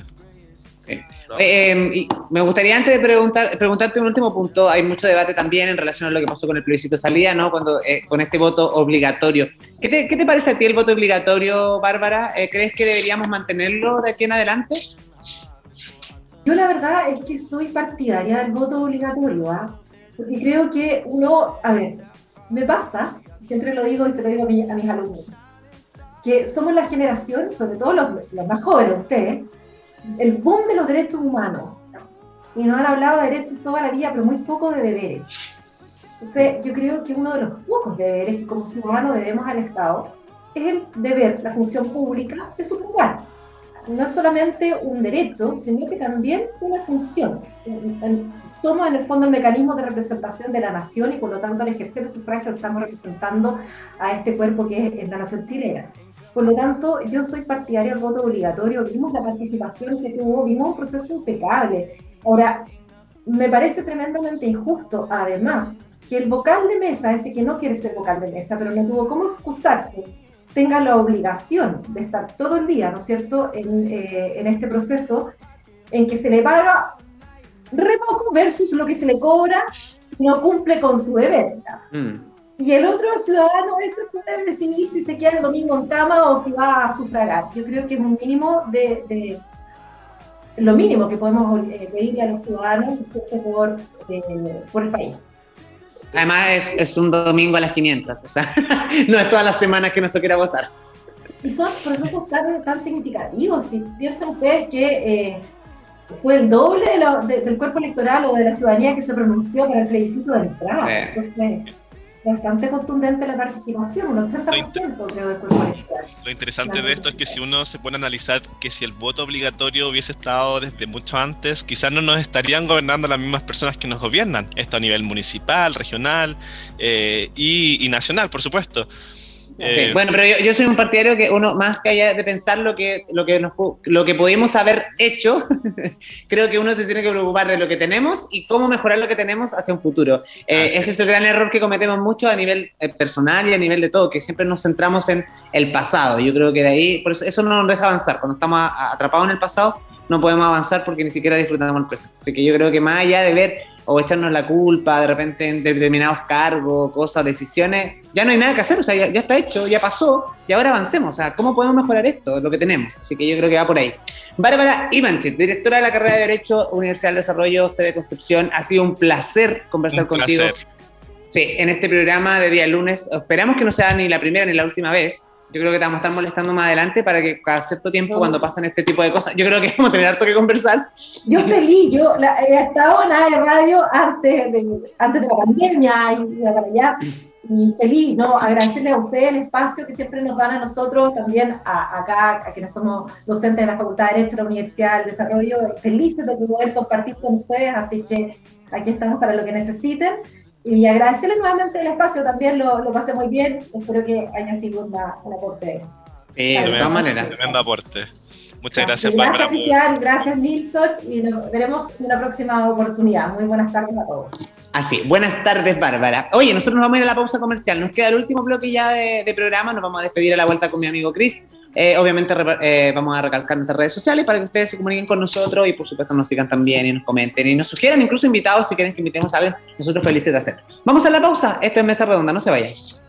Sí. Eh, y me gustaría antes de preguntar, preguntarte un último punto, hay mucho debate también en relación a lo que pasó con el plebiscito de salida, ¿no? Cuando, eh, con este voto obligatorio. ¿Qué te, qué te parece a ti el voto obligatorio, Bárbara? Eh, ¿Crees que deberíamos mantenerlo de aquí en adelante? Yo la verdad es que soy partidaria del voto obligatorio, ¿ah? porque creo que uno, a ver, me pasa, siempre lo digo y se lo digo a, mi- a mis alumnos, que somos la generación, sobre todo los, los más jóvenes, ustedes, el boom de los derechos humanos. Y nos han hablado de derechos toda la vida, pero muy poco de deberes. Entonces, yo creo que uno de los pocos deberes que como ciudadanos debemos al Estado es el deber, la función pública de sufragar no es solamente un derecho, sino que también una función. Somos en el fondo el mecanismo de representación de la nación y por lo tanto al ejercer el sufragio estamos representando a este cuerpo que es la nación chilena. Por lo tanto, yo soy partidaria del voto obligatorio, vimos la participación que tuvo, vimos un proceso impecable. Ahora, me parece tremendamente injusto, además, que el vocal de mesa, ese que no quiere ser vocal de mesa, pero no tuvo cómo excusarse, tenga la obligación de estar todo el día, ¿no es cierto?, en, eh, en este proceso en que se le paga re poco versus lo que se le cobra si no cumple con su deber. Mm. Y el otro ciudadano ese puede decidir si se queda el domingo en cama o si va a sufragar. Yo creo que es un mínimo de, de- lo mínimo que podemos eh, pedirle a los ciudadanos eh, por el país. Además, es, es un domingo a las 500, o sea, <laughs> no es todas las semanas que nos toquiera votar. Y son procesos tan, tan significativos. Si piensan ustedes que eh, fue el doble de la- de- del cuerpo electoral o de la ciudadanía que se pronunció para el plebiscito de entrada. Sí. Entonces, bastante contundente la participación, un 80% creo electoral. Lo interesante de esto es que si uno se pone a analizar que si el voto obligatorio hubiese estado desde mucho antes, quizás no nos estarían gobernando las mismas personas que nos gobiernan. Esto a nivel municipal, regional eh, y, y nacional, por supuesto. Eh, Bueno, pero yo, yo soy un partidario que uno, más que allá de pensar lo que, lo que, nos, lo que pudimos haber hecho, <laughs> creo que uno se tiene que preocupar de lo que tenemos y cómo mejorar lo que tenemos hacia un futuro. Eh, ese es el gran error que cometemos mucho a nivel eh, personal y a nivel de todo, que siempre nos centramos en el pasado. Yo creo que de ahí, por eso, eso no nos deja avanzar. Cuando estamos a- a- atrapados en el pasado, no podemos avanzar porque ni siquiera disfrutamos el presente. Así que yo creo que más allá de ver o echarnos la culpa de repente en determinados cargos, cosas, decisiones, ya no hay nada que hacer, o sea, ya, ya está hecho, ya pasó, y ahora avancemos, o sea, ¿cómo podemos mejorar esto? Lo que tenemos, así que yo creo que va por ahí. Bárbara Ivanchit, directora de la carrera de Derecho, Universidad del Desarrollo, sede Concepción, ha sido un placer conversar Un contigo. placer. Sí, en este programa de día lunes, esperamos que no sea ni la primera ni la última vez. Yo creo que te vamos a estar molestando más adelante para que cada cierto tiempo, cuando pasen este tipo de cosas, yo creo que vamos a tener harto que conversar. Yo feliz, yo la- he estado en la de radio antes de, antes de la pandemia y para allá. Y feliz, ¿no? Agradecerles a ustedes el espacio que siempre nos dan a nosotros, también a, acá, a quienes somos docentes de la Facultad de Derecho de la Universidad del Desarrollo. Felices de poder compartir con ustedes, así que aquí estamos para lo que necesiten. Y agradecerles nuevamente el espacio, también lo, lo pasé muy bien. Espero que haya sido una, un aporte. Sí, de todas maneras. Tremendo aporte. Muchas gracias, Gracias, Bárbara. por- Cristian, gracias, Nilsson, y nos veremos en una próxima oportunidad. Muy buenas tardes a todos. Así, buenas tardes, Bárbara. Oye, nosotros nos vamos a ir a la pausa comercial. Nos queda el último bloque ya de, de programa. Nos vamos a despedir a la vuelta con mi amigo Chris. Eh, obviamente eh, vamos a recalcar nuestras redes sociales para que ustedes se comuniquen con nosotros y por supuesto nos sigan también y nos comenten y nos sugieran incluso invitados si quieren que invitemos a alguien. Nosotros felices de hacerlo. Vamos a la pausa. Esto es Mesa Redonda. No se vayan.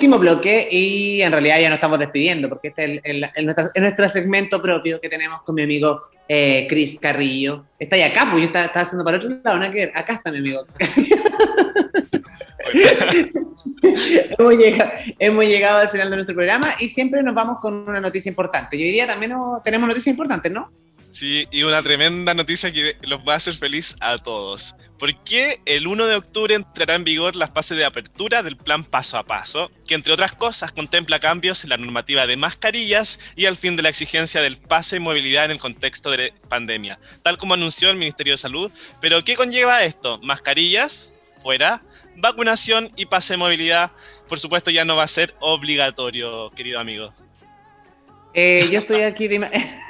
Último bloque y en realidad ya nos estamos despidiendo porque este es nuestra- es nuestro segmento propio que tenemos con mi amigo eh, Chris Carrillo. Está ahí acá, pues yo estaba, estaba haciendo para otro lado, nada que acá está mi amigo. <laughs> hemos, llegado, hemos llegado al final de nuestro programa y siempre nos vamos con una noticia importante. Y hoy día también no- tenemos noticias importantes, ¿no? Sí, y una tremenda noticia que los va a hacer feliz a todos. Porque el 1 de octubre entrará en vigor la fase de apertura del plan paso a paso, que entre otras cosas contempla cambios en la normativa de mascarillas y al fin de la exigencia del pase de movilidad en el contexto de pandemia, tal como anunció el Ministerio de Salud. Pero ¿qué conlleva esto? Mascarillas, fuera, vacunación y pase de movilidad, por supuesto, ya no va a ser obligatorio, querido amigo. Eh, yo estoy aquí de <laughs>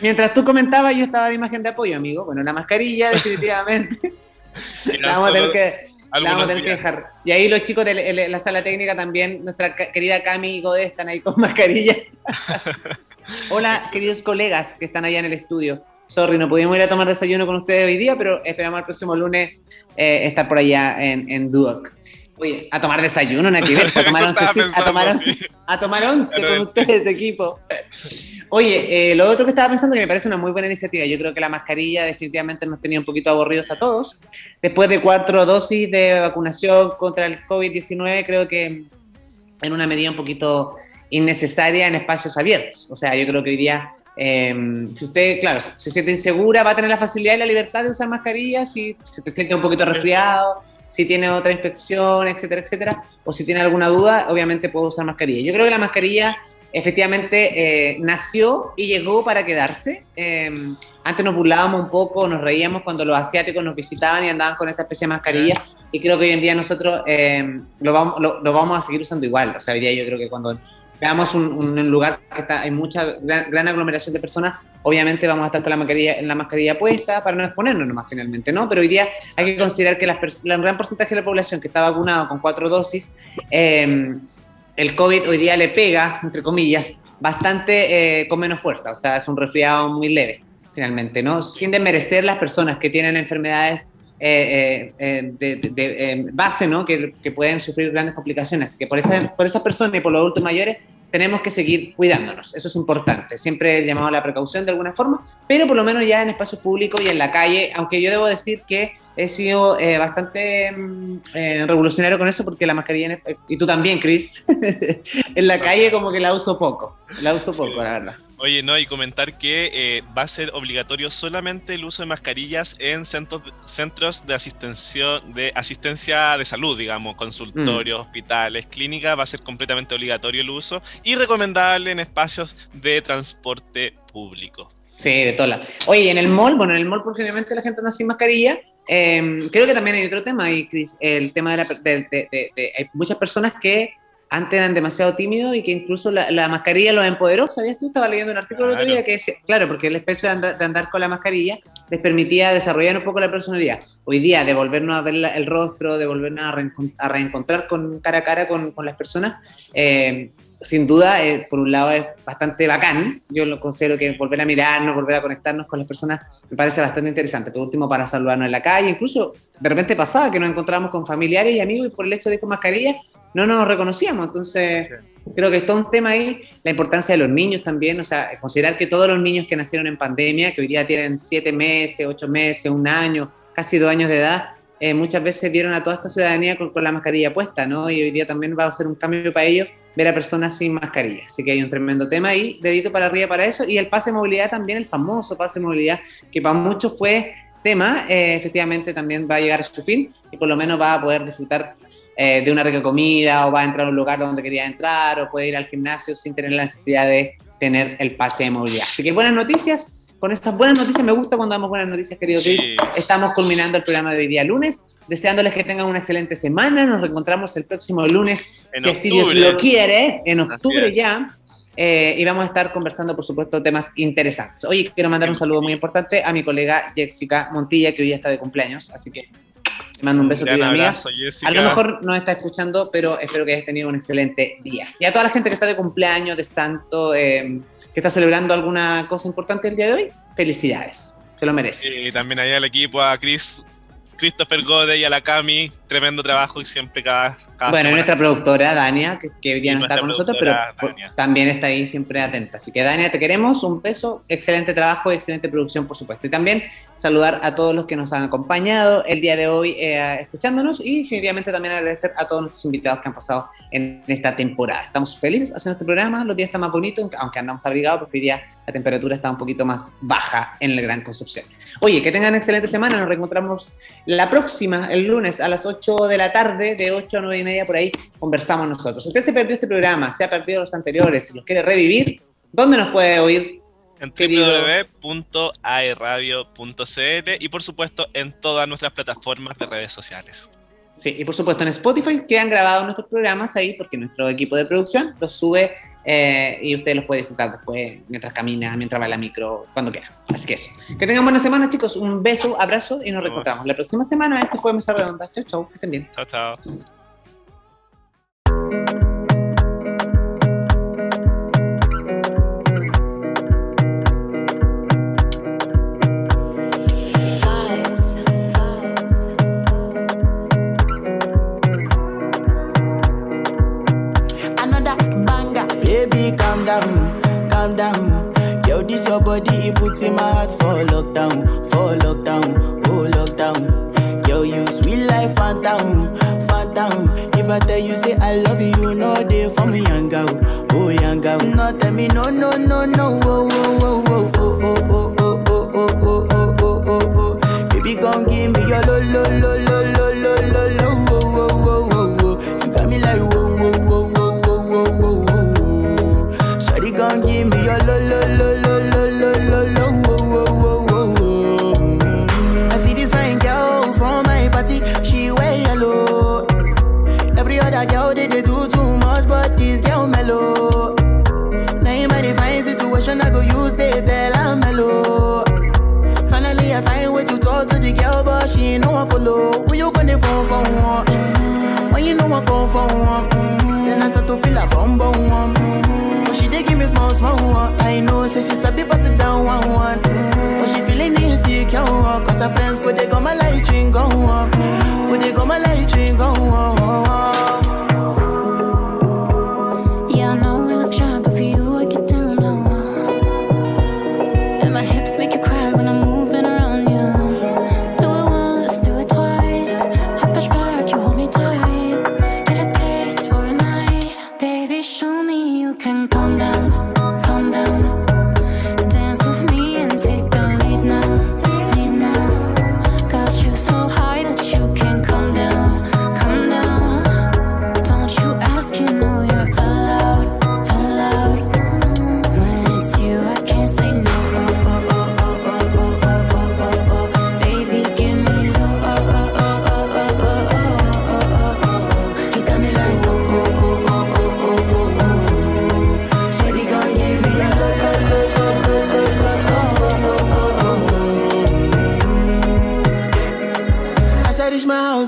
Mientras tú comentabas, yo estaba de imagen de apoyo, amigo. Bueno, la mascarilla, definitivamente. <laughs> la vamos a tener que, vamos a tener que dejar. Y ahí los chicos de la- de la sala técnica también, nuestra querida Cami y Godé están ahí con <laughs> mascarilla. <laughs> Hola, queridos colegas que están allá en el estudio. Sorry, no pudimos ir a tomar desayuno con ustedes hoy día, pero esperamos el próximo lunes eh, estar por allá en, en Duoc. Oye, a tomar desayuno, nada que ver, a tomar once, a tomar once, sí. a tomar once con ustedes, equipo. Oye, eh, lo otro que estaba pensando que me parece una muy buena iniciativa, yo creo que la mascarilla definitivamente nos tenía un poquito aburridos a todos. Después de cuatro dosis de vacunación contra el COVID-19, creo que en una medida un poquito innecesaria en espacios abiertos. O sea, yo creo que hoy día, eh, si usted, claro, se siente insegura, va a tener la facilidad y la libertad de usar mascarilla, si se te siente un poquito resfriado, si tiene otra infección, etcétera, etcétera, o si tiene alguna duda, obviamente puede usar mascarilla. Yo creo que la mascarilla efectivamente eh, nació y llegó para quedarse. Eh, antes nos burlábamos un poco, nos reíamos cuando los asiáticos nos visitaban y andaban con esta especie de mascarilla. Y creo que hoy en día nosotros eh, lo, vamos, lo, lo vamos a seguir usando igual. O sea, hoy día yo creo que cuando veamos un, un lugar que está, hay mucha gran, gran, aglomeración de personas, obviamente vamos a estar con la mascarilla, la mascarilla puesta para no exponernos nomás finalmente, ¿no? Pero hoy día hay que considerar que las el gran porcentaje de la población que está vacunado con cuatro dosis, eh, el COVID hoy día le pega, entre comillas, bastante eh, con menos fuerza, o sea, es un resfriado muy leve, finalmente, ¿no? Sin desmerecer las personas que tienen enfermedades eh, eh, de, de, de eh, base, ¿no? Que, que, pueden sufrir grandes complicaciones. Así que por, esa, por esas personas y por los adultos mayores tenemos que seguir cuidándonos. Eso es importante. Siempre he llamado a la precaución de alguna forma, pero por lo menos ya en espacios públicos y en la calle, aunque yo debo decir que he sido eh, bastante eh, revolucionario con eso porque la mascarilla, en, y tú también, Chris, <laughs> en la calle como que la uso poco, la uso poco, sí. la verdad. Oye, no, y comentar que eh, va a ser obligatorio solamente el uso de mascarillas en centros, centros de, asistencia, de asistencia de salud, digamos, consultorios, hospitales, clínicas, va a ser completamente obligatorio el uso y recomendable en espacios de transporte público. Sí, de todas Oye, en el mall, bueno, en el mall porque obviamente la gente anda sin mascarilla, eh, creo que también hay otro tema, y Chris, el tema de, la, de, muchas personas que antes eran demasiado tímidos y que incluso la, la, mascarilla los empoderó. ¿Sabías tú? Estaba leyendo un artículo claro. el otro día que decía, claro, porque el especie de andar, de andar, con la mascarilla les permitía desarrollar un poco la personalidad. Hoy día, de volvernos a ver la, el rostro, de volvernos a, reencont a, reencontrar con cara a cara con, con las personas, eh, sin duda, eh, por un lado es bastante bacán. Yo lo considero que volver a mirarnos, volver a conectarnos con las personas, me parece bastante interesante. Por último, para saludarnos en la calle, incluso de repente pasaba que nos encontrábamos con familiares y amigos y por el hecho de ir con mascarilla no nos reconocíamos. Entonces, sí. creo que es todo un tema ahí, la importancia de los niños también, o sea, considerar que todos los niños que nacieron en pandemia, que hoy día tienen siete meses, ocho meses, un año, casi dos años de edad, eh, muchas veces vieron a toda esta ciudadanía con, con, la mascarilla puesta, ¿no? Y hoy día también va a ser un cambio para ellos ver a personas sin mascarilla. Así que hay un tremendo tema ahí, dedito para arriba para eso. Y el pase de movilidad también, el famoso pase de movilidad, que para muchos fue tema, eh, efectivamente también va a llegar a su fin y por lo menos va a poder disfrutar eh, de una rica comida o va a entrar a un lugar donde quería entrar o puede ir al gimnasio sin tener la necesidad de tener el pase de movilidad. Así que buenas noticias. Con estas buenas noticias, me gusta cuando damos buenas noticias, querido Chris. Sí. Estamos culminando el programa de hoy día lunes deseándoles que tengan una excelente semana. Nos reencontramos el próximo lunes, en si así Dios lo quiere, en octubre ya. Eh, y vamos a estar conversando, por supuesto, temas interesantes. Hoy quiero mandar sí. un saludo muy importante a mi colega Jessica Montilla, que hoy ya está de cumpleaños, así que te mando un beso, querida amiga. A lo mejor no está escuchando, pero espero que hayas tenido un excelente día. Y a toda la gente que está de cumpleaños, de santo, eh, que está celebrando alguna cosa importante el día de hoy, felicidades. Se lo merece. Y también ahí al equipo, a Chris Christopher Gode y a la Cami, tremendo trabajo y siempre cada, cada Bueno, semana. nuestra productora Dania, que, que hoy día no está con nosotros, pero Dania. también está ahí siempre atenta. Así que Dania, te queremos, un beso, excelente trabajo y excelente producción, por supuesto. Y también saludar a todos los que nos han acompañado el día de hoy eh, escuchándonos y definitivamente también agradecer a todos nuestros invitados que han pasado en esta temporada. Estamos felices haciendo este programa, los días están más bonitos, aunque andamos abrigados porque hoy día la temperatura está un poquito más baja en el Gran Concepción. Oye, que tengan excelente semana, nos reencontramos la próxima, el lunes a las 8 de la tarde, de 8 a 9 y media por ahí conversamos nosotros. Si usted se perdió este programa, se ha perdido los anteriores, si los quiere revivir, ¿dónde nos puede oír? En www.aeradio.cl y por supuesto en todas nuestras plataformas de redes sociales. Sí, y por supuesto en Spotify quedan grabados nuestros programas ahí porque nuestro equipo de producción los sube eh, y usted los puede disfrutar después mientras camina, mientras va la micro, cuando quiera. Así que eso. Que tengan buena semana, chicos. Un beso, abrazo y nos Nos reencontramos la próxima semana. Esto fue Mesa Redonda. Chau, chau. Que estén bien. Chao, chao. Body, it puts in my heart for lockdown, for lockdown, oh lockdown. Yo, you sweet life, phantom, phantom. If I tell you say I love you, you know they for me, young girl, oh young girl. No, tell me no, no, no, no, oh, oh, oh, oh, oh, oh, oh, oh, oh, oh, oh, oh, oh, oh, oh. Baby, gon' give me your lo, lo, lo,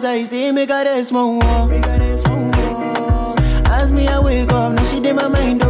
I see me got a small wall. As me, I wake up, now she did my mind oh.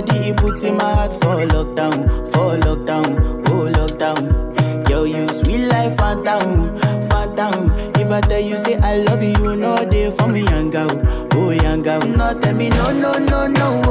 Body, it puts in my heart for lockdown, for lockdown, oh lockdown. Yo, you sweet life, phantom, phantom. If I tell you say I love you, you know they for me, young girl, oh young girl. No, tell me no, no, no, no,